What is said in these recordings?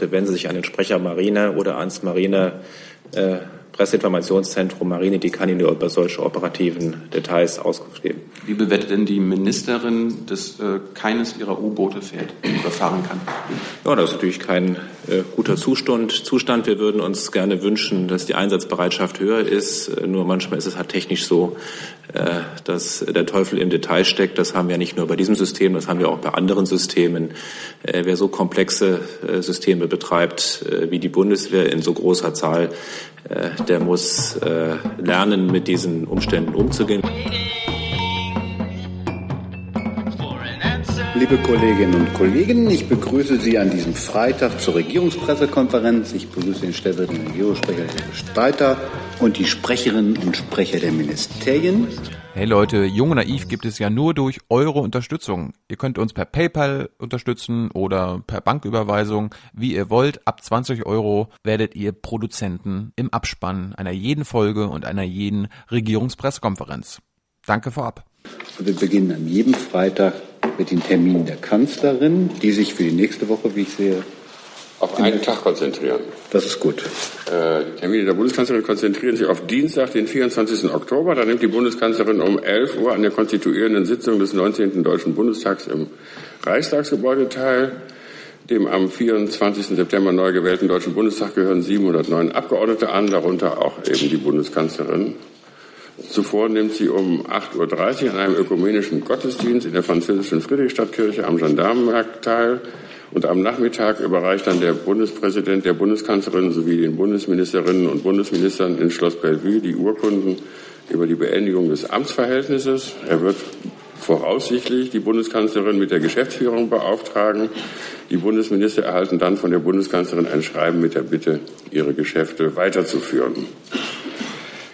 dürfte, wenden Sie sich an den Sprecher Marine oder ans Marine äh, Presseinformationszentrum Marine, die kann Ihnen über solche operativen Details Auskunft geben. Wie bewertet denn die Ministerin, dass äh, keines ihrer U-Boote fährt oder fahren kann? Ja, das ist natürlich kein äh, guter Zustand. Zustand. Wir würden uns gerne wünschen, dass die Einsatzbereitschaft höher ist. Äh, nur manchmal ist es halt technisch so, dass der Teufel im Detail steckt. Das haben wir nicht nur bei diesem System, das haben wir auch bei anderen Systemen. Äh, wer so komplexe äh, Systeme betreibt wie die Bundeswehr in so großer Zahl, der muss lernen, mit diesen Umständen umzugehen. Liebe Kolleginnen und Kollegen, ich begrüße Sie an diesem Freitag zur Regierungspressekonferenz. Ich begrüße den stellvertretenden Regierungssprecher Herr Streiter und die Sprecherinnen und Sprecher der Ministerien. Hey Leute, Jung und Naiv gibt es ja nur durch eure Unterstützung. Ihr könnt uns per PayPal unterstützen oder per Banküberweisung, wie ihr wollt. Ab 20 Euro werdet ihr Produzenten im Abspann einer jeden Folge und einer jeden Regierungspressekonferenz. Danke vorab. Wir beginnen an jedem Freitag mit den Terminen der Kanzlerin, die sich für die nächste Woche, wie ich sehe, auf einen Tag konzentrieren. Das ist gut. Äh, die Termine der Bundeskanzlerin konzentrieren sich auf Dienstag, den 24. Oktober. Da nimmt die Bundeskanzlerin um 11 Uhr an der konstituierenden Sitzung des 19. Deutschen Bundestags im Reichstagsgebäude teil. Dem am 24. September neu gewählten Deutschen Bundestag gehören 709 Abgeordnete an, darunter auch eben die Bundeskanzlerin. Zuvor nimmt sie um 8.30 Uhr an einem ökumenischen Gottesdienst in der französischen Friedrichstadtkirche am Gendarmenmarkt teil. Und am Nachmittag überreicht dann der Bundespräsident der Bundeskanzlerin sowie den Bundesministerinnen und Bundesministern in Schloss Bellevue die Urkunden über die Beendigung des Amtsverhältnisses. Er wird voraussichtlich die Bundeskanzlerin mit der Geschäftsführung beauftragen. Die Bundesminister erhalten dann von der Bundeskanzlerin ein Schreiben mit der Bitte, ihre Geschäfte weiterzuführen.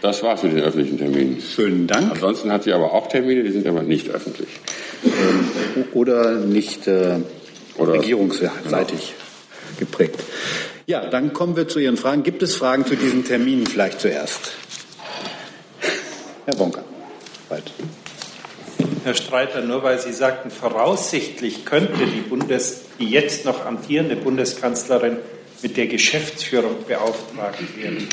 Das war's mit den öffentlichen Terminen. Schönen Dank. Ansonsten hat sie aber auch Termine, die sind aber nicht öffentlich. Ähm, oder nicht äh, oder regierungsseitig genau. geprägt. Ja, dann kommen wir zu Ihren Fragen. Gibt es Fragen zu diesen Terminen vielleicht zuerst? Herr Bonker. Weit. Herr Streiter, nur weil Sie sagten, voraussichtlich könnte die, Bundes, die jetzt noch amtierende Bundeskanzlerin mit der Geschäftsführung beauftragt werden.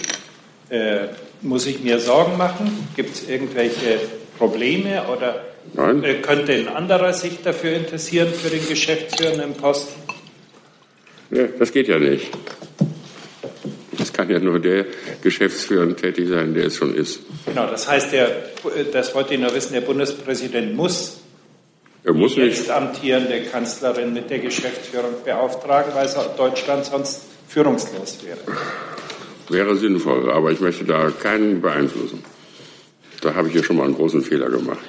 Äh, muss ich mir Sorgen machen? Gibt es irgendwelche Probleme oder Nein. Äh, könnte ein anderer sich dafür interessieren, für den geschäftsführenden Posten? Ja, das geht ja nicht. Es kann ja nur der geschäftsführend tätig sein, der es schon ist. Genau, das heißt, der, das wollte ich nur wissen, der Bundespräsident muss, er muss die jetzt amtierende Kanzlerin mit der Geschäftsführung beauftragen, weil Deutschland sonst führungslos wäre. Wäre sinnvoll, aber ich möchte da keinen beeinflussen. Da habe ich hier schon mal einen großen Fehler gemacht.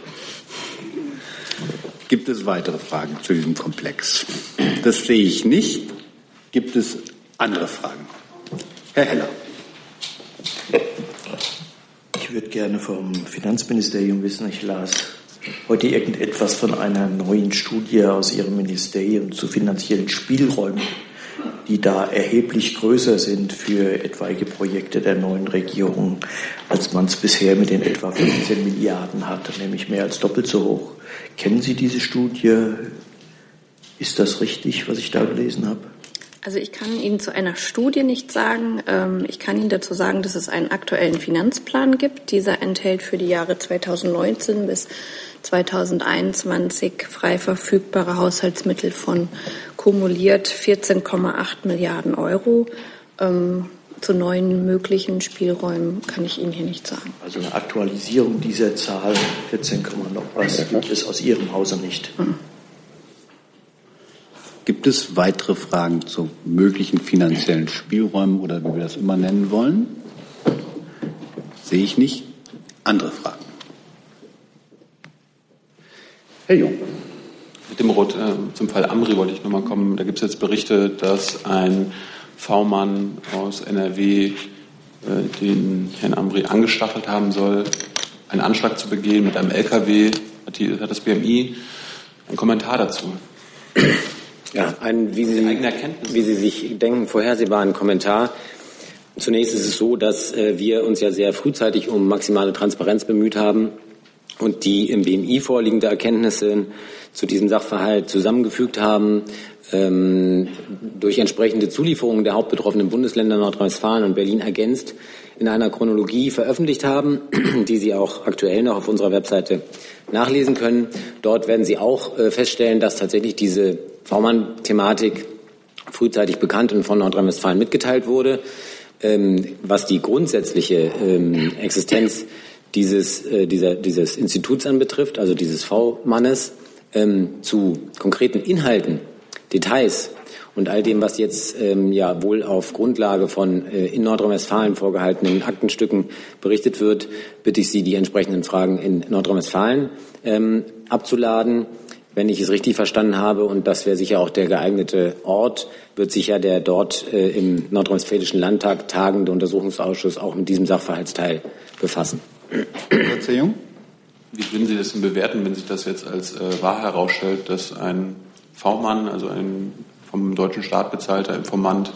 Gibt es weitere Fragen zu diesem Komplex? Das sehe ich nicht. Gibt es andere Fragen? Herr Heller. Ich würde gerne vom Finanzministerium wissen, ich las heute irgendetwas von einer neuen Studie aus Ihrem Ministerium zu finanziellen Spielräumen, die da erheblich größer sind für etwaige Projekte der neuen Regierung, als man es bisher mit den etwa 15 Milliarden hatte, nämlich mehr als doppelt so hoch. Kennen Sie diese Studie? Ist das richtig, was ich da gelesen habe? Also ich kann Ihnen zu einer Studie nicht sagen. Ähm, ich kann Ihnen dazu sagen, dass es einen aktuellen Finanzplan gibt. Dieser enthält für die Jahre 2019 bis 2021 frei verfügbare Haushaltsmittel von kumuliert 14,8 Milliarden Euro. Ähm, zu neuen möglichen Spielräumen kann ich Ihnen hier nicht sagen. Also eine Aktualisierung dieser Zahl 14, noch was gibt es aus Ihrem Hause nicht. Mhm. Gibt es weitere Fragen zu möglichen finanziellen Spielräumen oder wie wir das immer nennen wollen? Sehe ich nicht. Andere Fragen? Herr Jung. Mit dem Rot äh, zum Fall Amri wollte ich nochmal kommen. Da gibt es jetzt Berichte, dass ein V-Mann aus NRW äh, den Herrn Ambri angestachelt haben soll, einen Anschlag zu begehen mit einem LKW. Hat, die, hat das BMI einen Kommentar dazu? Ja, ein, wie Sie, wie Sie sich denken, vorhersehbaren Kommentar. Zunächst ist es so, dass äh, wir uns ja sehr frühzeitig um maximale Transparenz bemüht haben und die im BMI vorliegende Erkenntnisse zu diesem Sachverhalt zusammengefügt haben, ähm, durch entsprechende Zulieferungen der hauptbetroffenen Bundesländer Nordrhein-Westfalen und Berlin ergänzt in einer Chronologie veröffentlicht haben, die Sie auch aktuell noch auf unserer Webseite nachlesen können. Dort werden Sie auch äh, feststellen, dass tatsächlich diese V-Mann-Thematik frühzeitig bekannt und von Nordrhein-Westfalen mitgeteilt wurde. Ähm, was die grundsätzliche ähm, Existenz dieses, äh, dieser, dieses Instituts anbetrifft, also dieses V-Mannes, ähm, zu konkreten Inhalten, Details und all dem, was jetzt ähm, ja wohl auf Grundlage von äh, in Nordrhein-Westfalen vorgehaltenen Aktenstücken berichtet wird, bitte ich Sie, die entsprechenden Fragen in Nordrhein-Westfalen ähm, abzuladen. Wenn ich es richtig verstanden habe, und das wäre sicher auch der geeignete Ort, wird sich ja der dort äh, im Nordrhein-Westfälischen Landtag tagende Untersuchungsausschuss auch mit diesem Sachverhaltsteil befassen. Herr Zehung? Wie würden Sie das denn bewerten, wenn sich das jetzt als äh, wahr herausstellt, dass ein V-Mann, also ein vom deutschen Staat bezahlter Informant,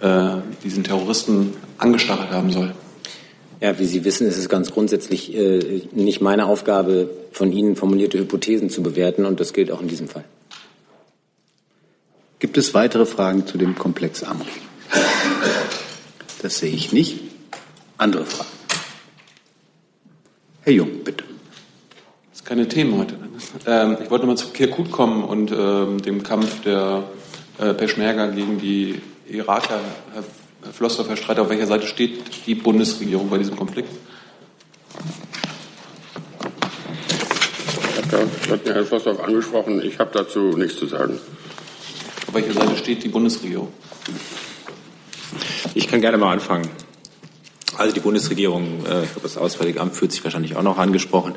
äh, diesen Terroristen angestachelt haben soll? Ja, wie Sie wissen, ist es ganz grundsätzlich äh, nicht meine Aufgabe, von Ihnen formulierte Hypothesen zu bewerten, und das gilt auch in diesem Fall. Gibt es weitere Fragen zu dem Komplex Amri? Das sehe ich nicht. Andere Fragen? Herr Jung, bitte. Das ist keine Themen heute. Ähm, ich wollte nochmal zu Kirkuk kommen und ähm, dem Kampf der äh, Peschmerga gegen die Iraker. Herr, Herr Flossdorf, Herr Streiter, auf welcher Seite steht die Bundesregierung bei diesem Konflikt? Das hat Herr Flossdorf angesprochen. Ich habe dazu nichts zu sagen. Auf welcher Seite steht die Bundesregierung? Ich kann gerne mal anfangen. Also die Bundesregierung, äh, das Auswärtige Amt fühlt sich wahrscheinlich auch noch angesprochen.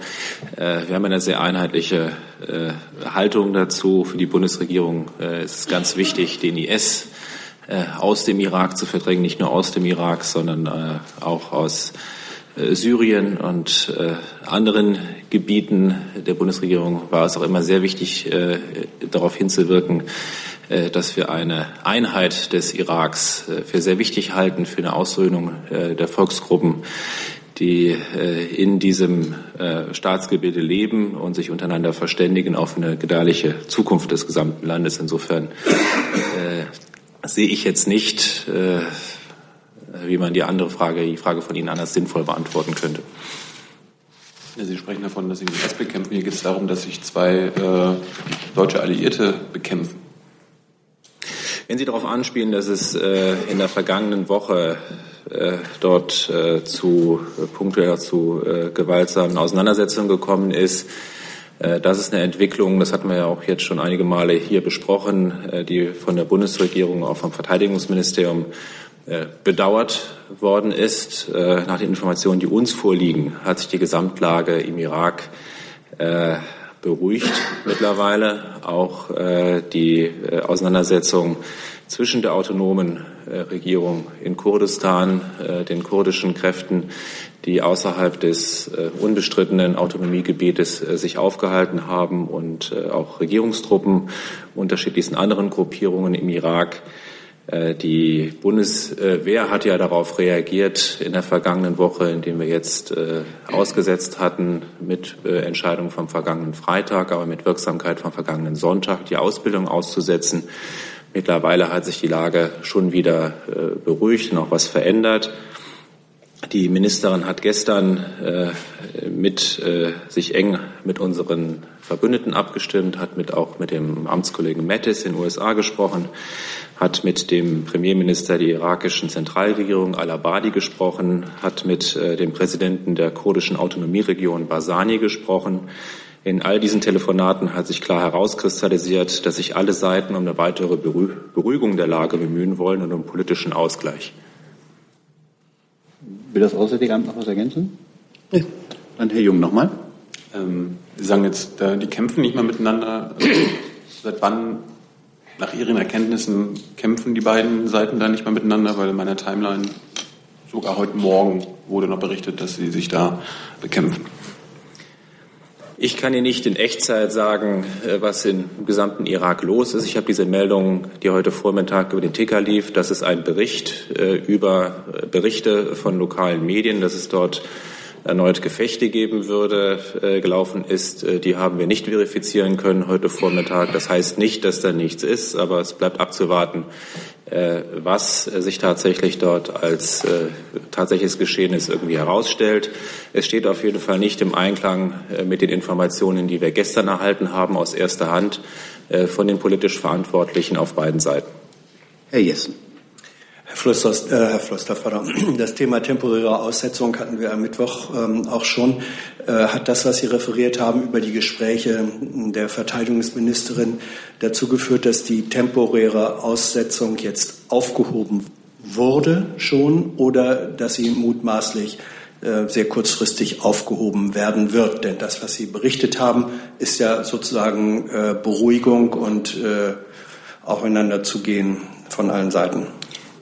Äh, wir haben eine sehr einheitliche äh, Haltung dazu. Für die Bundesregierung ist es ganz wichtig, den IS aus dem Irak zu verdrängen, nicht nur aus dem Irak, sondern äh, auch aus äh, Syrien und äh, anderen Gebieten der Bundesregierung war es auch immer sehr wichtig, äh, darauf hinzuwirken, äh, dass wir eine Einheit des Iraks äh, für sehr wichtig halten, für eine Aussöhnung äh, der Volksgruppen, die in diesem Staatsgebilde leben und sich untereinander verständigen auf eine gedeihliche Zukunft des gesamten Landes. Insofern sehe ich jetzt nicht, wie man die andere Frage, die Frage von Ihnen anders sinnvoll beantworten könnte. Sie sprechen davon, dass Sie den IS bekämpfen. Hier geht es darum, dass sich zwei äh, deutsche Alliierte bekämpfen. Wenn Sie darauf anspielen, dass es äh, in der vergangenen Woche äh, dort äh, zu äh, punktuell zu äh, gewaltsamen Auseinandersetzungen gekommen ist, äh, das ist eine Entwicklung, das hatten wir ja auch jetzt schon einige Male hier besprochen, äh, die von der Bundesregierung, auch vom Verteidigungsministerium äh, bedauert worden ist. Äh, nach den Informationen, die uns vorliegen, hat sich die Gesamtlage im Irak äh, beruhigt mittlerweile. Auch äh, die äh, Auseinandersetzung zwischen der autonomen äh, Regierung in Kurdistan, äh, den kurdischen Kräften, die außerhalb des äh, unbestrittenen Autonomiegebietes sich aufgehalten haben und auch Regierungstruppen unterschiedlichsten anderen Gruppierungen im Irak die Bundeswehr hat ja darauf reagiert in der vergangenen Woche, indem wir jetzt ausgesetzt hatten mit Entscheidung vom vergangenen Freitag, aber mit Wirksamkeit vom vergangenen Sonntag die Ausbildung auszusetzen. Mittlerweile hat sich die Lage schon wieder beruhigt und auch was verändert. Die Ministerin hat gestern äh, mit äh, sich eng mit unseren Verbündeten abgestimmt, hat mit auch mit dem Amtskollegen Mattis in den USA gesprochen, hat mit dem Premierminister der irakischen Zentralregierung Al-Abadi gesprochen, hat mit äh, dem Präsidenten der kurdischen Autonomieregion Basani gesprochen. In all diesen Telefonaten hat sich klar herauskristallisiert, dass sich alle Seiten um eine weitere Beruhigung der Lage bemühen wollen und um politischen Ausgleich. Will das Auswärtige Amt noch was ergänzen? Nee. Dann Herr Jung nochmal. Ähm, Sie sagen jetzt, die kämpfen nicht mehr miteinander. Seit wann nach Ihren Erkenntnissen kämpfen die beiden Seiten da nicht mehr miteinander, weil in meiner Timeline sogar heute Morgen wurde noch berichtet, dass sie sich da bekämpfen. Ich kann Ihnen nicht in Echtzeit sagen, äh, was im gesamten Irak los ist. Ich habe diese Meldung, die heute Vormittag über den Ticker lief. Das ist ein Bericht äh, über äh, Berichte von lokalen Medien, dass es dort erneut Gefechte geben würde, gelaufen ist. Die haben wir nicht verifizieren können heute Vormittag. Das heißt nicht, dass da nichts ist, aber es bleibt abzuwarten, was sich tatsächlich dort als äh, tatsächliches Geschehnis irgendwie herausstellt. Es steht auf jeden Fall nicht im Einklang äh, mit den Informationen, die wir gestern erhalten haben aus erster Hand von den politisch Verantwortlichen auf beiden Seiten. Herr Jessen. Herr Flöster, äh, Herr Flöstervater, das Thema temporäre Aussetzung hatten wir am Mittwoch ähm, auch schon. Äh, hat das, was Sie referiert haben über die Gespräche der Verteidigungsministerin, dazu geführt, dass die temporäre Aussetzung jetzt aufgehoben wurde schon oder dass sie mutmaßlich äh, sehr kurzfristig aufgehoben werden wird? Denn das, was Sie berichtet haben, ist ja sozusagen äh, Beruhigung und äh, aufeinander zu gehen von allen Seiten.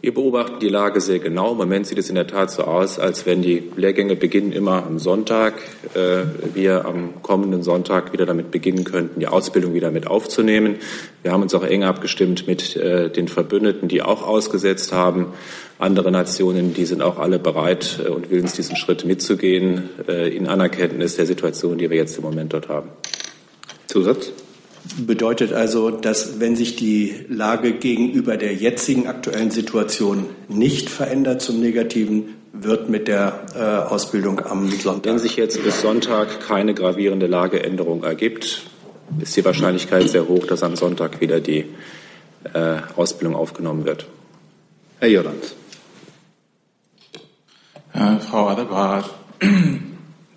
Wir beobachten die Lage sehr genau. Im Moment sieht es in der Tat so aus, als wenn die Lehrgänge beginnen immer am Sonntag. Äh, wir am kommenden Sonntag wieder damit beginnen könnten, die Ausbildung wieder mit aufzunehmen. Wir haben uns auch eng abgestimmt mit äh, den Verbündeten, die auch ausgesetzt haben. Andere Nationen, die sind auch alle bereit äh, und willens, diesen Schritt mitzugehen, in Anerkenntnis der Situation, die wir jetzt im Moment dort haben. Zusatz? Bedeutet also, dass wenn sich die Lage gegenüber der jetzigen aktuellen Situation nicht verändert zum Negativen, wird mit der äh, Ausbildung am Sonntag. Wenn sich jetzt bis Sonntag keine gravierende Lageänderung ergibt, ist die Wahrscheinlichkeit sehr hoch, dass am Sonntag wieder die äh, Ausbildung aufgenommen wird. Herr Jordans. Äh, Frau Adebar,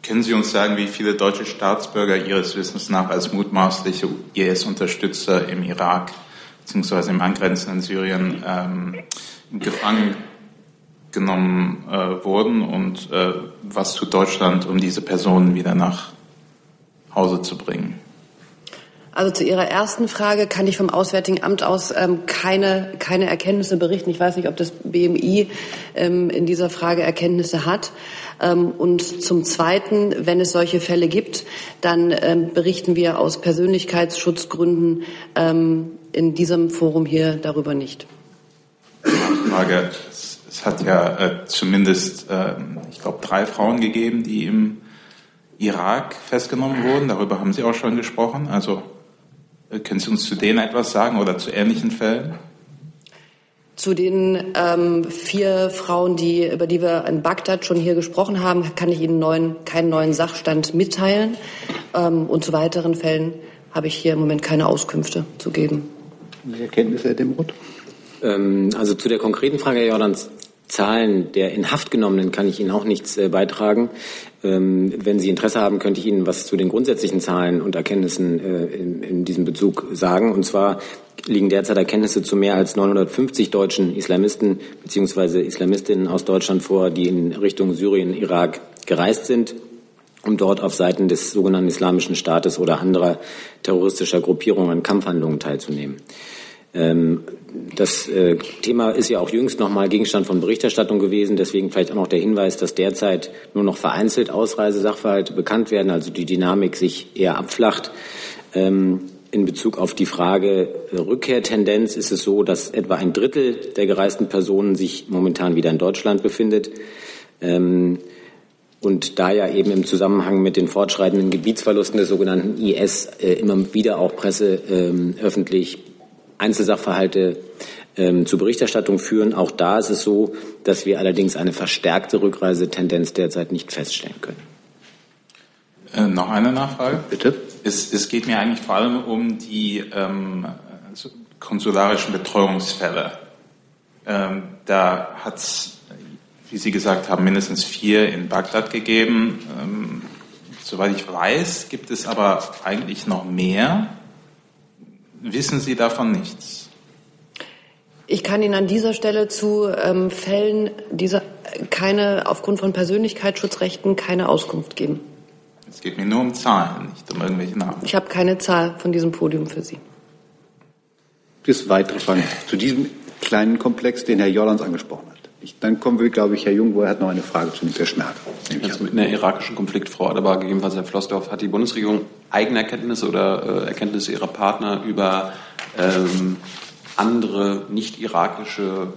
können Sie uns sagen, wie viele deutsche Staatsbürger Ihres Wissens nach als mutmaßliche IS-Unterstützer im Irak bzw. im angrenzenden Syrien ähm, gefangen genommen äh, wurden und äh, was tut Deutschland, um diese Personen wieder nach Hause zu bringen? Also zu Ihrer ersten Frage kann ich vom Auswärtigen Amt aus ähm, keine, keine Erkenntnisse berichten. Ich weiß nicht, ob das BMI ähm, in dieser Frage Erkenntnisse hat. Ähm, und zum Zweiten, wenn es solche Fälle gibt, dann ähm, berichten wir aus Persönlichkeitsschutzgründen ähm, in diesem Forum hier darüber nicht. Frage. Es, hat ja äh, zumindest, äh, ich glaube, drei Frauen gegeben, die im Irak festgenommen wurden. Darüber haben Sie auch schon gesprochen. Also können Sie uns zu denen etwas sagen oder zu ähnlichen Fällen? Zu den ähm, vier Frauen, die, über die wir in Bagdad schon hier gesprochen haben, kann ich Ihnen neuen, keinen neuen Sachstand mitteilen. Ähm, und zu weiteren Fällen habe ich hier im Moment keine Auskünfte zu geben. Welche Erkenntnisse, Herr Demroth? Ähm, also zu der konkreten Frage, Herr Jordans, Zahlen der in Haft genommenen kann ich Ihnen auch nichts äh, beitragen. Ähm, wenn Sie Interesse haben, könnte ich Ihnen was zu den grundsätzlichen Zahlen und Erkenntnissen äh, in, in, diesem Bezug sagen. Und zwar liegen derzeit Erkenntnisse zu mehr als 950 deutschen Islamisten bzw. Islamistinnen aus Deutschland vor, die in Richtung Syrien, Irak gereist sind um dort auf Seiten des sogenannten Islamischen Staates oder anderer terroristischer Gruppierungen an Kampfhandlungen teilzunehmen. Ähm, das äh, Thema ist ja auch jüngst nochmal Gegenstand von Berichterstattung gewesen. Deswegen vielleicht auch noch der Hinweis, dass derzeit nur noch vereinzelt Ausreisesachverhalte bekannt werden, also die Dynamik sich eher abflacht. Ähm, in Bezug auf die Frage äh, Rückkehrtendenz ist es so, dass etwa ein Drittel der gereisten Personen sich momentan wieder in Deutschland befindet. Ähm, und da ja eben im Zusammenhang mit den fortschreitenden Gebietsverlusten des sogenannten IS äh, immer wieder auch Presse ähm, öffentlich Einzelsachverhalte ähm, zur Berichterstattung führen. Auch da ist es so, dass wir allerdings eine verstärkte Rückreisetendenz derzeit nicht feststellen können. Äh, noch eine Nachfrage? Bitte. Es, es, geht mir eigentlich vor allem um die ähm, konsularischen Betreuungsfälle. Ähm, da hat es, wie Sie gesagt haben, mindestens vier in Bagdad gegeben. Ähm, soweit ich weiß, gibt es aber eigentlich noch mehr wissen Sie davon nichts? Ich kann Ihnen an dieser Stelle zu ähm, Fällen dieser keine aufgrund von Persönlichkeitsschutzrechten keine Auskunft geben. Es geht mir nur um Zahlen, nicht um irgendwelche Namen. Ich habe keine Zahl von diesem Podium für Sie. Bis weitere Fragen zu diesem kleinen Komplex, den Herr Jordans angesprochen hat. Ich, dann kommen wir, glaube ich, Herr Jungwohl hat noch eine Frage zu dem Verschmerz. Also mit einer irakischen Konflikt, Frau Adebar, gegebenenfalls Herr Flossdorf, hat die Bundesregierung eigene Erkenntnisse oder äh, Erkenntnisse ihrer Partner über ähm, andere nicht-irakische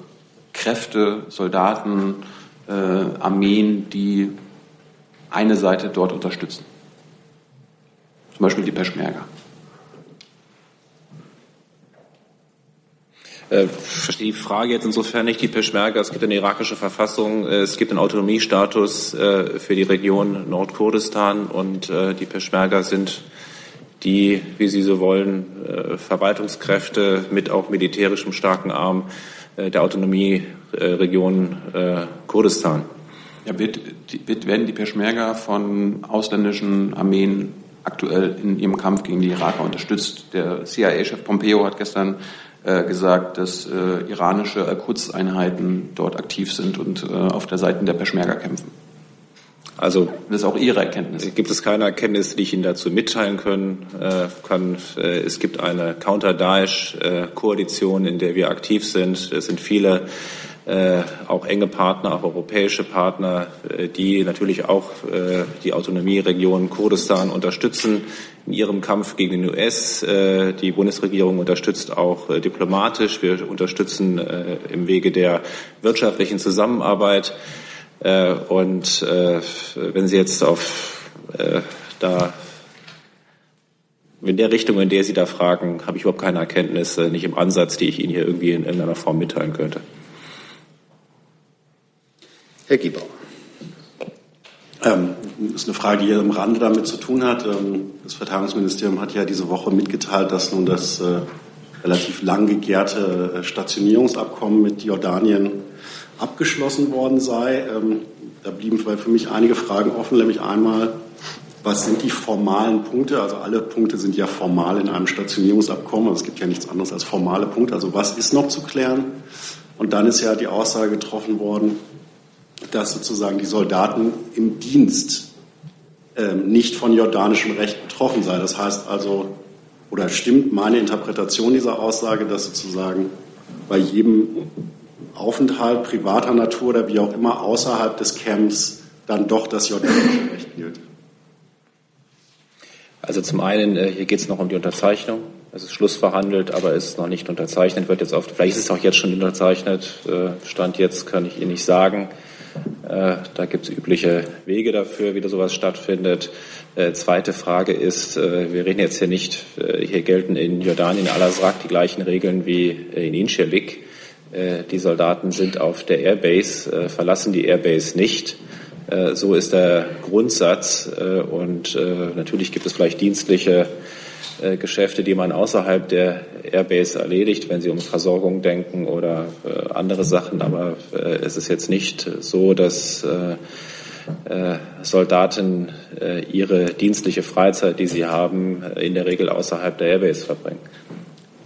Kräfte, Soldaten, äh, Armeen, die eine Seite dort unterstützen. Zum Beispiel die Peschmerga. Äh, verstehe die Frage jetzt insofern nicht. Die Peschmerga, es gibt eine irakische Verfassung, äh, es gibt einen Autonomiestatus äh, für die Region Nordkurdistan und die Peschmerga sind die, wie Sie so wollen, Verwaltungskräfte mit auch militärischem starken Arm der Autonomieregion Kurdistan. Ja, wird, wird, werden die Peschmerga von ausländischen Armeen aktuell in ihrem Kampf gegen die Iraker unterstützt? Der CIA-Chef Pompeo hat gestern äh, gesagt, dass äh, iranische Al-Quds-Einheiten dort aktiv sind und äh, auf der Seite der Peschmerga kämpfen. Also das ist auch Ihre Erkenntnis. Gibt es keine Erkenntnis, die ich Ihnen dazu mitteilen können, äh, kann? Äh, es gibt eine Counter-Daesh-Koalition, in der wir aktiv sind. Es sind viele äh, auch enge Partner, auch europäische Partner, äh, die natürlich auch äh, die Autonomieregion Kurdistan unterstützen in ihrem Kampf gegen den US. Äh, die Bundesregierung unterstützt auch äh, diplomatisch. Wir unterstützen äh, im Wege der wirtschaftlichen Zusammenarbeit. Und wenn Sie jetzt auf da in der Richtung, in der Sie da fragen, habe ich überhaupt keine Erkenntnisse, nicht im Ansatz, die ich Ihnen hier irgendwie in irgendeiner Form mitteilen könnte. Herr Giebauer. Ähm, das ist eine Frage, die hier im Rande damit zu tun hat. Ähm, das Verteidigungsministerium hat ja diese Woche mitgeteilt, dass nun das äh, relativ lang gegärte äh, Stationierungsabkommen mit Jordanien abgeschlossen worden sei. Ähm, da blieben für mich einige Fragen offen, nämlich einmal, was sind die formalen Punkte? Also alle Punkte sind ja formal in einem Stationierungsabkommen. Also es gibt ja nichts anderes als formale Punkte. Also was ist noch zu klären? Und dann ist ja die Aussage getroffen worden, dass sozusagen die Soldaten im Dienst ähm, nicht von jordanischem Recht betroffen seien. Das heißt also, oder stimmt meine Interpretation dieser Aussage, dass sozusagen bei jedem Aufenthalt privater Natur oder wie auch immer außerhalb des Camps dann doch das jordanische Recht gilt? Also zum einen, äh, hier geht es noch um die Unterzeichnung. Es ist schlussverhandelt, aber es ist noch nicht unterzeichnet, wird jetzt auf, vielleicht ist es auch jetzt schon unterzeichnet. Äh, Stand jetzt kann ich Ihnen nicht sagen. Äh, da gibt es übliche Wege dafür, wie da sowas stattfindet. Zweite Frage ist, wir reden jetzt hier nicht, hier gelten in Jordanien al-Azraq die gleichen Regeln wie in Incirlik. Die Soldaten sind auf der Airbase, verlassen die Airbase nicht. So ist der Grundsatz. Und natürlich gibt es vielleicht dienstliche äh, Geschäfte, die man außerhalb der Airbase erledigt, wenn Sie um Versorgung denken oder äh, andere Sachen. Aber äh, es ist jetzt nicht so, dass Soldaten ihre dienstliche Freizeit, die sie haben, in der Regel außerhalb der Airbase verbringen.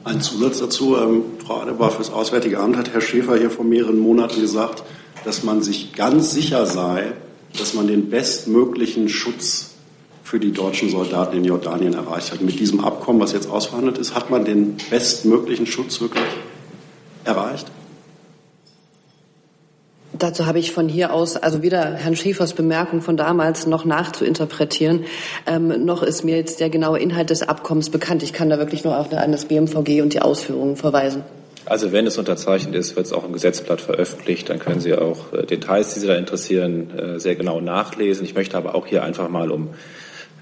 Ein Zusatz dazu. Ähm, Frau Adebar, fürs Auswärtige Amt hat Herr Schäfer hier vor mehreren Monaten gesagt, dass man sich ganz sicher sei, dass man den bestmöglichen Schutz für die deutschen Soldaten in Jordanien erreicht hat. Mit diesem Abkommen, was jetzt ausverhandelt ist, hat man den bestmöglichen Schutz wirklich erreicht? Dazu habe ich von hier aus also weder Herrn Schäfers Bemerkung von damals noch nachzuinterpretieren, ähm, noch ist mir jetzt der genaue Inhalt des Abkommens bekannt. Ich kann da wirklich nur auf das BMVG und die Ausführungen verweisen. Also wenn es unterzeichnet ist, wird es auch im Gesetzblatt veröffentlicht. Dann können Sie auch äh, Details, die Sie da interessieren, äh, sehr genau nachlesen. Ich möchte aber auch hier einfach mal um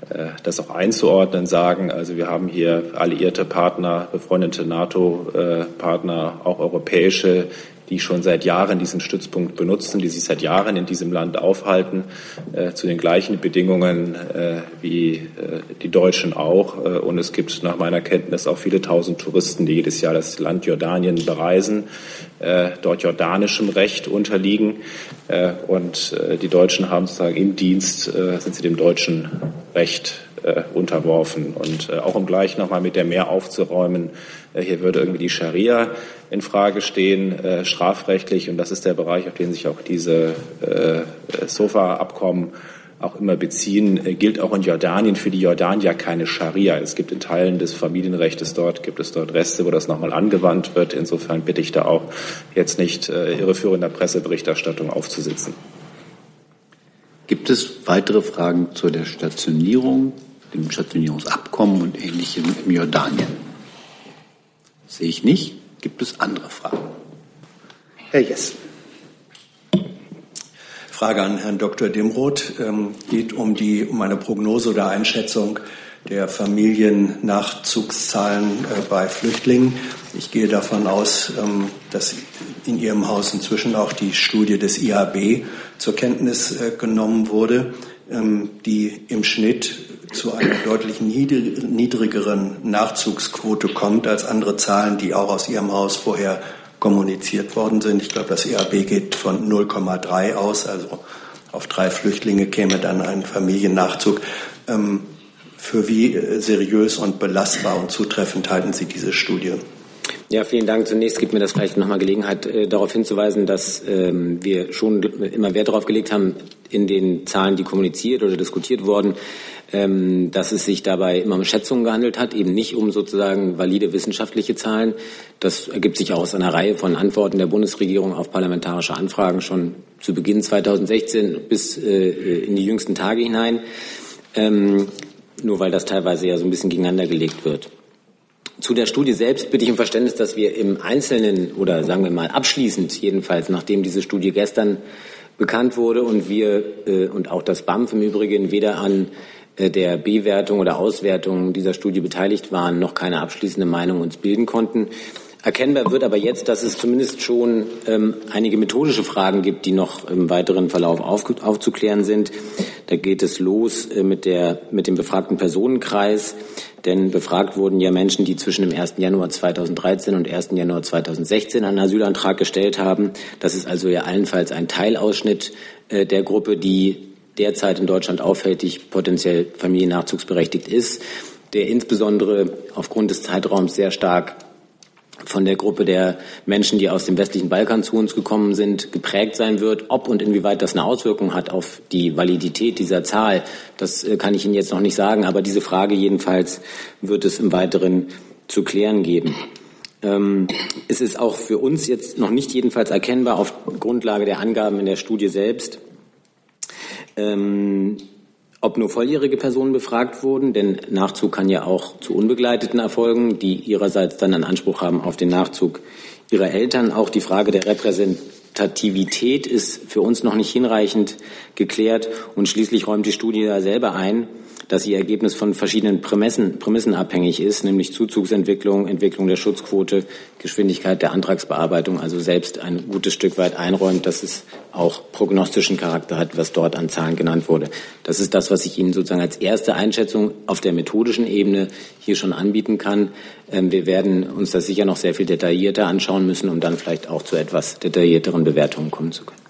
äh, das auch einzuordnen, sagen, also wir haben hier alliierte Partner, befreundete NATO-Partner, auch europäische, die schon seit Jahren diesen Stützpunkt benutzen, die sich seit Jahren in diesem Land aufhalten, äh, zu den gleichen Bedingungen äh, wie äh, die Deutschen auch. Äh, und es gibt nach meiner Kenntnis auch viele tausend Touristen, die jedes Jahr das Land Jordanien bereisen, äh, dort jordanischem Recht unterliegen. Äh, und die Deutschen haben sozusagen im Dienst, sind sie dem deutschen Recht unterworfen. Und auch um gleich nochmal mit der Mehr aufzuräumen, hier würde irgendwie die Scharia in Frage stehen, äh, strafrechtlich. Und das ist der Bereich, auf den sich auch diese äh, SOFA-Abkommen auch immer beziehen, äh, gilt auch in Jordanien für die Jordanier keine Scharia. Es gibt in Teilen des Familienrechts dort, gibt es dort Reste, wo das nochmal angewandt wird. Insofern bitte ich da auch jetzt nicht äh, irreführender Presseberichterstattung aufzusitzen. Gibt es weitere Fragen zu der Stationierung, dem Stationierungsabkommen und Ähnlichem im Jordanien? Sehe ich nicht. Gibt es andere Fragen? Herr Jessen. Frage an Herrn Dr. Dimroth ähm, geht um die um eine Prognose oder Einschätzung der Familiennachzugszahlen äh, bei Flüchtlingen. Ich gehe davon aus, ähm, dass in Ihrem Haus inzwischen auch die Studie des IAB zur Kenntnis äh, genommen wurde, ähm, die im Schnitt zu einer deutlich niedrigeren Nachzugsquote kommt als andere Zahlen, die auch aus Ihrem Haus vorher kommuniziert worden sind. Ich glaube, das EAB geht von 0,3 aus, also auf drei Flüchtlinge käme dann ein Familiennachzug. Ähm, für wie seriös und belastbar und zutreffend halten Sie diese Studie? Ja, vielen Dank. Zunächst gibt mir das vielleicht nochmal Gelegenheit, äh, darauf hinzuweisen, dass ähm, wir schon immer Wert darauf gelegt haben, in den Zahlen, die kommuniziert oder diskutiert wurden, ähm, dass es sich dabei immer um Schätzungen gehandelt hat, eben nicht um sozusagen valide wissenschaftliche Zahlen. Das ergibt sich auch aus einer Reihe von Antworten der Bundesregierung auf parlamentarische Anfragen schon zu Beginn 2016 bis äh, in die jüngsten Tage hinein. Ähm, nur weil das teilweise ja so ein bisschen gegeneinander gelegt wird. Zu der Studie selbst bitte ich um Verständnis, dass wir im Einzelnen oder sagen wir mal abschließend jedenfalls, nachdem diese Studie gestern bekannt wurde und wir äh, und auch das BAMF im Übrigen weder an äh, der Bewertung oder Auswertung dieser Studie beteiligt waren, noch keine abschließende Meinung uns bilden konnten. Erkennbar wird aber jetzt, dass es zumindest schon ähm, einige methodische Fragen gibt, die noch im weiteren Verlauf auf, aufzuklären sind. Da geht es los äh, mit, der, mit dem befragten Personenkreis, denn befragt wurden ja Menschen, die zwischen dem 1. Januar 2013 und 1. Januar 2016 einen Asylantrag gestellt haben. Das ist also ja allenfalls ein Teilausschnitt äh, der Gruppe, die derzeit in Deutschland auffällig potenziell familiennachzugsberechtigt ist, der insbesondere aufgrund des Zeitraums sehr stark von der Gruppe der Menschen, die aus dem westlichen Balkan zu uns gekommen sind, geprägt sein wird. Ob und inwieweit das eine Auswirkung hat auf die Validität dieser Zahl, das äh, kann ich Ihnen jetzt noch nicht sagen. Aber diese Frage jedenfalls wird es im Weiteren zu klären geben. Ähm, es ist auch für uns jetzt noch nicht jedenfalls erkennbar auf Grundlage der Angaben in der Studie selbst, ähm, ob nur volljährige Personen befragt wurden, denn Nachzug kann ja auch zu Unbegleiteten erfolgen, die ihrerseits dann einen Anspruch haben auf den Nachzug ihrer Eltern. Auch die Frage der Repräsentativität ist für uns noch nicht hinreichend geklärt und schließlich räumt die Studie ja selber ein, dass ihr Ergebnis von verschiedenen Prämissen, Prämissen abhängig ist, nämlich Zuzugsentwicklung, Entwicklung der Schutzquote, Geschwindigkeit der Antragsbearbeitung, also selbst ein gutes Stück weit einräumt, dass es auch prognostischen Charakter hat, was dort an Zahlen genannt wurde. Das ist das, was ich Ihnen sozusagen als erste Einschätzung auf der methodischen Ebene hier schon anbieten kann. Ähm, wir werden uns das sicher noch sehr viel detaillierter anschauen müssen, um dann vielleicht auch zu etwas detaillierteren Bewertungen kommen zu können.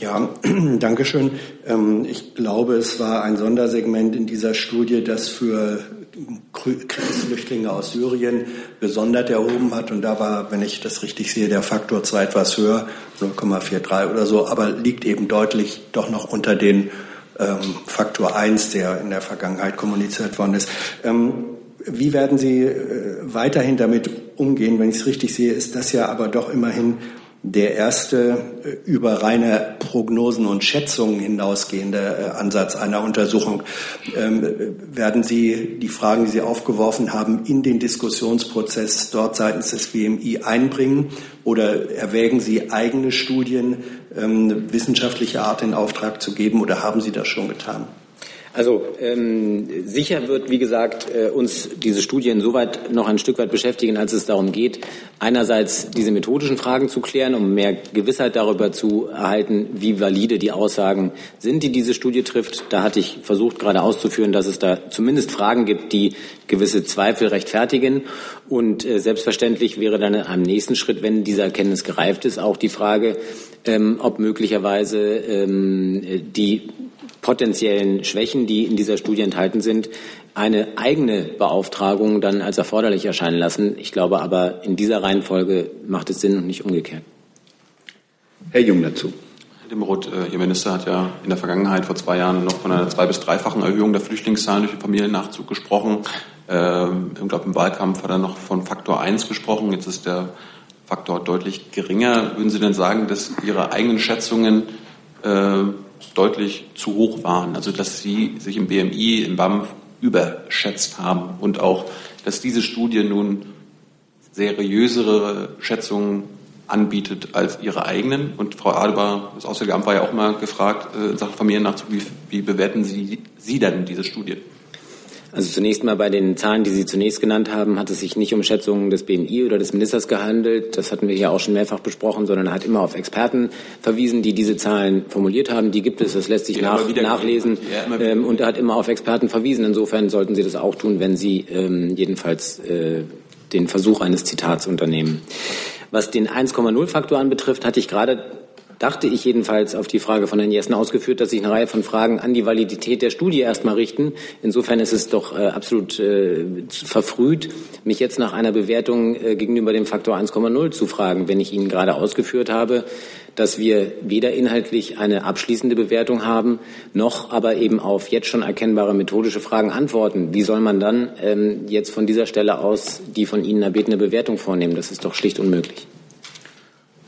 Ja, danke schön. Ähm, ich glaube, es war ein Sondersegment in dieser Studie, das für Kriegsflüchtlinge aus Syrien besonders erhoben hat. Und da war, wenn ich das richtig sehe, der Faktor zwar etwas höher, 0,43 oder so, aber liegt eben deutlich doch noch unter den ähm, Faktor 1, der in der Vergangenheit kommuniziert worden ist. Ähm, wie werden Sie äh, weiterhin damit umgehen? Wenn ich es richtig sehe, ist das ja aber doch immerhin der erste äh, über reine Prognosen und Schätzungen hinausgehende äh, Ansatz einer Untersuchung. Ähm, werden Sie die Fragen, die Sie aufgeworfen haben, in den Diskussionsprozess dort seitens des BMI einbringen oder erwägen Sie eigene Studien ähm, wissenschaftlicher Art in Auftrag zu geben oder haben Sie das schon getan? Also ähm, sicher wird, wie gesagt, äh, uns diese Studie insoweit noch ein Stück weit beschäftigen, als es darum geht, einerseits diese methodischen Fragen zu klären, um mehr Gewissheit darüber zu erhalten, wie valide die Aussagen sind, die diese Studie trifft. Da hatte ich versucht, gerade auszuführen, dass es da zumindest Fragen gibt, die gewisse Zweifel rechtfertigen. Und äh, selbstverständlich wäre dann am nächsten Schritt, wenn diese Erkenntnis gereift ist, auch die Frage, ähm, ob möglicherweise ähm, die potenziellen Schwächen, die in dieser Studie enthalten sind, eine eigene Beauftragung dann als erforderlich erscheinen lassen. Ich glaube aber, in dieser Reihenfolge macht es Sinn und nicht umgekehrt. Herr Jung dazu. Herr Demroth, äh, Ihr Minister hat ja in der Vergangenheit vor zwei Jahren noch von einer zwei- bis dreifachen Erhöhung der Flüchtlingszahlen durch den Familiennachzug gesprochen. Ähm, ich glaube, im Wahlkampf hat er noch von Faktor 1 gesprochen. Jetzt ist der Faktor deutlich geringer. Würden Sie denn sagen, dass Ihre eigenen Schätzungen äh, deutlich zu hoch waren. Also dass sie sich im BMI, im BAMF überschätzt haben und auch, dass diese Studie nun seriösere Schätzungen anbietet als ihre eigenen. Und Frau Adebar, das Auswärtige Amt war ja auch mal gefragt äh, in Sachen Familiennachzug, wie, wie bewerten Sie, Sie denn diese Studie? Also zunächst mal bei den Zahlen, die Sie zunächst genannt haben, hat es sich nicht um Schätzungen des BMI oder des Ministers gehandelt. Das hatten wir hier auch schon mehrfach besprochen, sondern er hat immer auf Experten verwiesen, die diese Zahlen formuliert haben. Die gibt es, das lässt sich nach, nachlesen. Ja, ähm, und er hat immer auf Experten verwiesen. Insofern sollten Sie das auch tun, wenn Sie ähm, jedenfalls äh, den Versuch eines Zitats unternehmen. Was den 1,0-Faktor anbetrifft, hatte ich gerade dachte ich jedenfalls auf die Frage von Herrn Jessen ausgeführt, dass sich eine Reihe von Fragen an die Validität der Studie erstmal richten. Insofern ist es doch äh, absolut äh, verfrüht, mich jetzt nach einer Bewertung äh, gegenüber dem Faktor 1,0 zu fragen, wenn ich Ihnen gerade ausgeführt habe, dass wir weder inhaltlich eine abschließende Bewertung haben, noch aber eben auf jetzt schon erkennbare methodische Fragen antworten. Wie soll man dann ähm, jetzt von dieser Stelle aus die von Ihnen erbetene Bewertung vornehmen? Das ist doch schlicht unmöglich.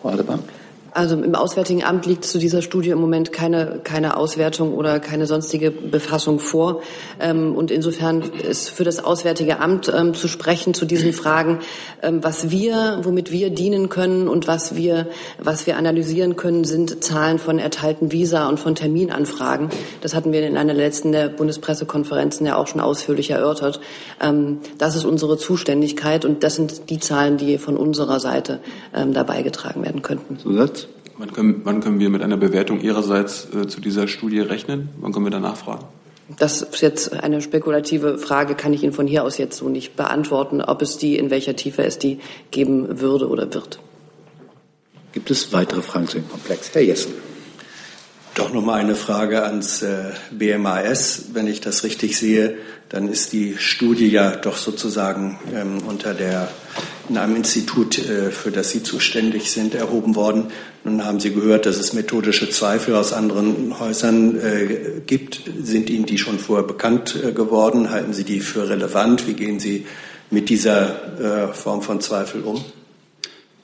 Frau Adebank. Also im Auswärtigen Amt liegt zu dieser Studie im Moment keine, keine Auswertung oder keine sonstige Befassung vor. Ähm, und insofern ist für das Auswärtige Amt ähm, zu sprechen zu diesen Fragen, ähm, was wir, womit wir dienen können und was wir, was wir analysieren können, sind Zahlen von erteilten Visa und von Terminanfragen. Das hatten wir in einer letzten der Bundespressekonferenzen ja auch schon ausführlich erörtert. Das ist unsere Zuständigkeit und das sind die Zahlen, die von unserer Seite da beigetragen werden könnten. Zusatz? Wann können, wann können wir mit einer Bewertung Ihrerseits äh, zu dieser Studie rechnen? Wann können wir danach fragen? Das ist jetzt eine spekulative Frage, kann ich Ihnen von hier aus jetzt so nicht beantworten, ob es die, in welcher Tiefe es die geben würde oder wird. Gibt es weitere Fragen zu dem Komplex? Herr Jessen. Doch noch mal eine Frage ans äh, BMAS. Wenn ich das richtig sehe, dann ist die Studie ja doch sozusagen ähm, unter der in einem Institut, äh, für das Sie zuständig sind, erhoben worden. Nun haben Sie gehört, dass es methodische Zweifel aus anderen Häusern äh, gibt. Sind Ihnen die schon vorher bekannt äh, geworden? Halten Sie die für relevant? Wie gehen Sie mit dieser Form von Zweifel um?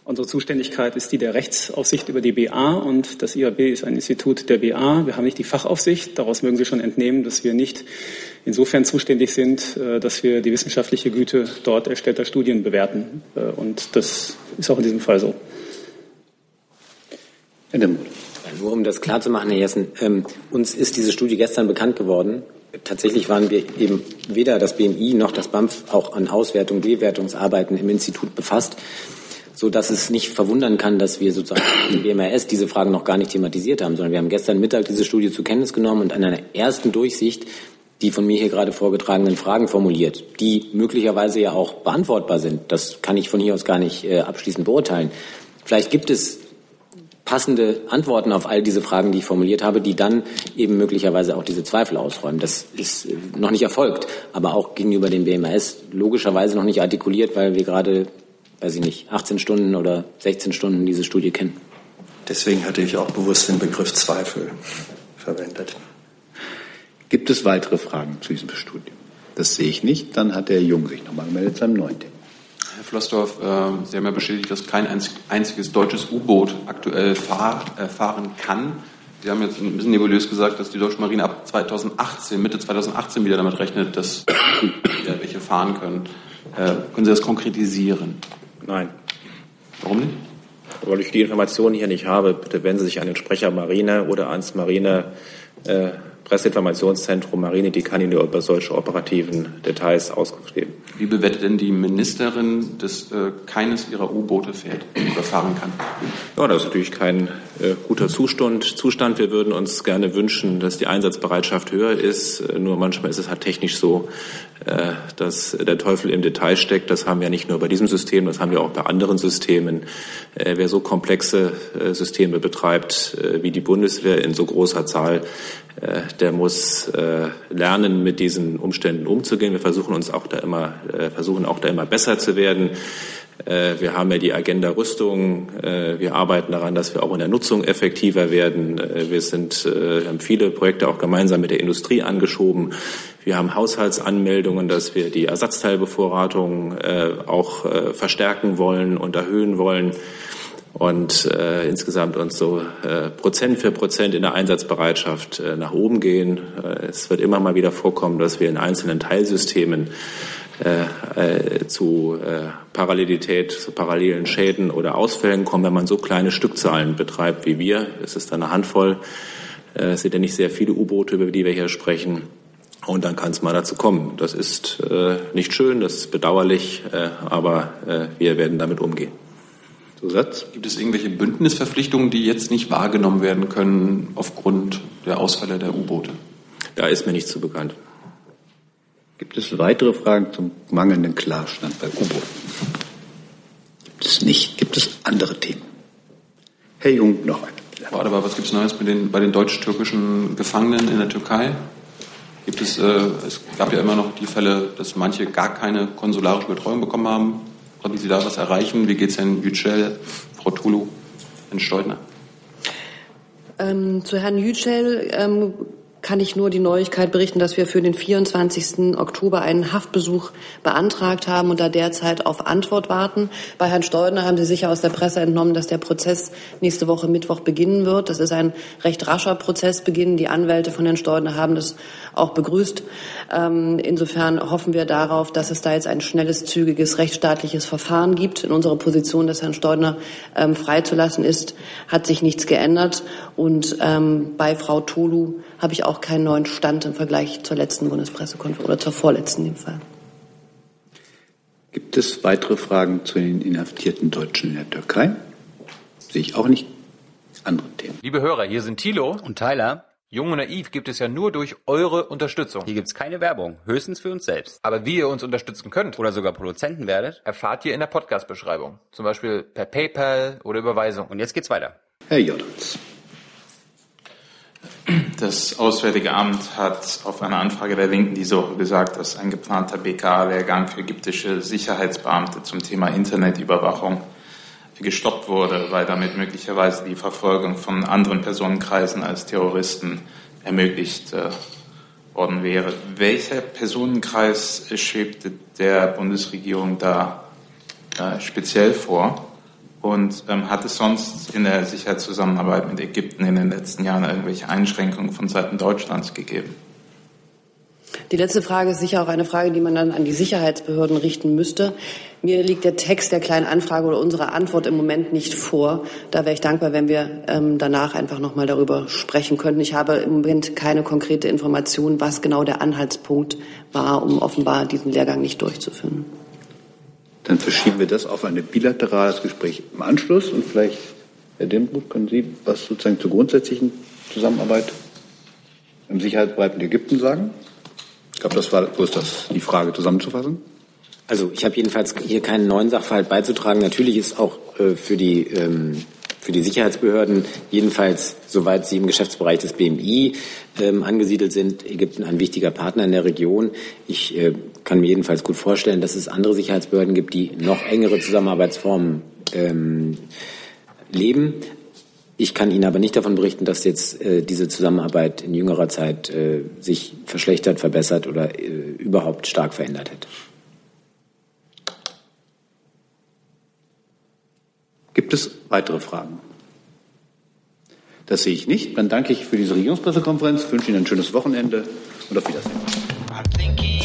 Unsere Zuständigkeit ist die der Rechtsaufsicht über die BA und das IAB ist ein Institut der BA. Wir haben nicht die Fachaufsicht. Daraus mögen Sie schon entnehmen, dass wir nicht insofern zuständig sind, äh, dass wir die wissenschaftliche Güte dort erstellter Studien bewerten. Äh, und das ist auch in diesem Fall so. Nur um das klarzumachen, Herr Jessen, ähm, uns ist diese Studie gestern bekannt geworden. Tatsächlich waren wir eben weder das BMI noch das BAMF auch an Auswertung, Bewertungsarbeiten im Institut befasst, so dass es nicht verwundern kann, dass wir sozusagen im BMRS diese Fragen noch gar nicht thematisiert haben, sondern wir haben gestern Mittag diese Studie zur Kenntnis genommen und an einer ersten Durchsicht die von mir hier gerade vorgetragenen Fragen formuliert, die möglicherweise ja auch beantwortbar sind. Das kann ich von hier aus gar nicht äh, abschließend beurteilen. Vielleicht gibt es passende Antworten auf all diese Fragen, die ich formuliert habe, die dann eben möglicherweise auch diese Zweifel ausräumen. Das ist äh, noch nicht erfolgt, aber auch gegenüber dem BMAS logischerweise noch nicht artikuliert, weil wir gerade, weiß ich nicht, 18 Stunden oder 16 Stunden diese Studie kennen. Deswegen hatte ich auch bewusst den Begriff Zweifel verwendet. Gibt es weitere Fragen zu diesem Studium? Das sehe ich nicht. Dann hat Herr Jung sich nochmal gemeldet zu einem neuen Thema. Herr Flossdorf, äh, Sie haben ja bestätigt, dass kein einziges deutsches U-Boot aktuell fahr, äh, fahren kann. Sie haben jetzt ein bisschen nebulös gesagt, dass die deutsche Marine ab 2018, Mitte 2018 wieder damit rechnet, dass wieder welche fahren können. Äh, können Sie das konkretisieren? Nein. Warum nicht? Weil ich die Informationen hier nicht habe. Bitte wenden Sie sich an den Sprecher Marine oder ans Marine äh, Presseinformationszentrum Marine, die kann Ihnen über solche operativen Details Auskunft geben. Wie bewertet denn die Ministerin, dass äh, keines ihrer U-Boote fährt oder fahren kann? Ja, das ist natürlich kein äh, guter Zustand. Zustand. Wir würden uns gerne wünschen, dass die Einsatzbereitschaft höher ist. Äh, nur manchmal ist es halt technisch so, äh, dass der Teufel im Detail steckt. Das haben wir nicht nur bei diesem System, das haben wir auch bei anderen Systemen. Äh, wer so komplexe äh, Systeme betreibt wie die Bundeswehr in so großer Zahl, äh, der muss äh, lernen, mit diesen Umständen umzugehen. Wir versuchen uns auch da immer, äh, versuchen auch da immer besser zu werden. Wir haben ja die Agenda Rüstung. Wir arbeiten daran, dass wir auch in der Nutzung effektiver werden. Wir sind, wir haben viele Projekte auch gemeinsam mit der Industrie angeschoben. Wir haben Haushaltsanmeldungen, dass wir die Ersatzteilbevorratung auch verstärken wollen und erhöhen wollen und äh, insgesamt uns so äh, Prozent für Prozent in der Einsatzbereitschaft äh, nach oben gehen. Äh, es wird immer mal wieder vorkommen, dass wir in einzelnen Teilsystemen äh, zu äh, Parallelität, zu parallelen Schäden oder Ausfällen kommen, wenn man so kleine Stückzahlen betreibt wie wir. Es ist eine Handvoll. Äh, es sind ja nicht sehr viele U-Boote, über die wir hier sprechen. Und dann kann es mal dazu kommen. Das ist äh, nicht schön, das ist bedauerlich, äh, aber äh, wir werden damit umgehen. Zusatz? Gibt es irgendwelche Bündnisverpflichtungen, die jetzt nicht wahrgenommen werden können aufgrund der Ausfälle der U-Boote? Da ist mir nichts zu bekannt. Gibt es weitere Fragen zum mangelnden Klarstand bei U-Booten? Gibt es nicht. Gibt es andere Themen? Herr Jung, noch eine. Warte mal, was gibt es Neues bei den, bei den deutsch-türkischen Gefangenen in der Türkei? Gibt es, äh, es gab ja immer noch die Fälle, dass manche gar keine konsularische Betreuung bekommen haben. Konnten Sie da was erreichen? Wie geht es Herrn Yücel, Frau Tulu, Herrn Steudner? Ähm, zu Herrn Yücel ähm, kann ich nur die Neuigkeit berichten, dass wir für den 24. Oktober einen Haftbesuch beantragt haben und da derzeit auf Antwort warten. Bei Herrn Steudner haben Sie sicher aus der Presse entnommen, dass der Prozess nächste Woche Mittwoch beginnen wird. Das ist ein recht rascher Prozessbeginn. Die Anwälte von Herrn Steudner haben das auch begrüßt. Ähm, insofern hoffen wir darauf, dass es da jetzt ein schnelles, zügiges, rechtsstaatliches Verfahren gibt. In unserer Position, dass Herrn Steudner ähm, freizulassen ist, hat sich nichts geändert. Und ähm, bei Frau Tolu habe ich auch keinen neuen Stand im Vergleich zur letzten Bundespressekonferenz oder zur vorletzten im Fall. Gibt es weitere Fragen zu den inhaftierten Deutschen in der Türkei? Sehe ich auch nicht. Andere Themen. Liebe Hörer, hier sind Thilo und Tyler. Jung und Naiv gibt es ja nur durch eure Unterstützung. Hier gibt es keine Werbung, höchstens für uns selbst. Aber wie ihr uns unterstützen könnt oder sogar Produzenten werdet, erfahrt ihr in der Podcast-Beschreibung. Zum Beispiel per PayPal oder Überweisung. Und jetzt geht's weiter. Herr Jordans. Das Auswärtige Amt hat auf eine Anfrage der Linken diese Woche gesagt, dass ein geplanter BK-Lehrgang für ägyptische Sicherheitsbeamte zum Thema Internetüberwachung gestoppt wurde, weil damit möglicherweise die Verfolgung von anderen Personenkreisen als Terroristen ermöglicht äh, worden wäre. Welcher Personenkreis schwebte der Bundesregierung da äh, speziell vor? Und ähm, hat es sonst in der Sicherheitszusammenarbeit mit Ägypten in den letzten Jahren irgendwelche Einschränkungen von Seiten Deutschlands gegeben? Die letzte Frage ist sicher auch eine Frage, die man dann an die Sicherheitsbehörden richten müsste. Mir liegt der Text der kleinen Anfrage oder unsere Antwort im Moment nicht vor. Da wäre ich dankbar, wenn wir ähm, danach einfach noch mal darüber sprechen könnten. Ich habe im Moment keine konkrete Information, was genau der Anhaltspunkt war, um offenbar diesen Lehrgang nicht durchzuführen. Dann verschieben wir das auf ein bilaterales Gespräch im Anschluss. Und vielleicht, Herr Dembrut, können Sie was sozusagen zur grundsätzlichen Zusammenarbeit im Sicherheitsbereich mit Ägypten sagen? Ich glaube, das war bloß das, die Frage zusammenzufassen. Also ich habe jedenfalls hier keinen neuen Sachverhalt beizutragen. Natürlich ist auch äh, für die ähm, für die Sicherheitsbehörden, jedenfalls soweit sie im Geschäftsbereich des BMI ähm, angesiedelt sind, Ägypten ein wichtiger Partner in der Region. Ich äh, kann mir jedenfalls gut vorstellen, dass es andere Sicherheitsbehörden gibt, die noch engere Zusammenarbeitsformen ähm, leben. Ich kann Ihnen aber nicht davon berichten, dass jetzt äh, diese Zusammenarbeit in jüngerer Zeit äh, sich verschlechtert, verbessert oder äh, überhaupt stark verändert hätte. Gibt es weitere Fragen? Das sehe ich nicht. Dann danke ich für diese Regierungspressekonferenz, wünsche Ihnen ein schönes Wochenende und auf Wiedersehen.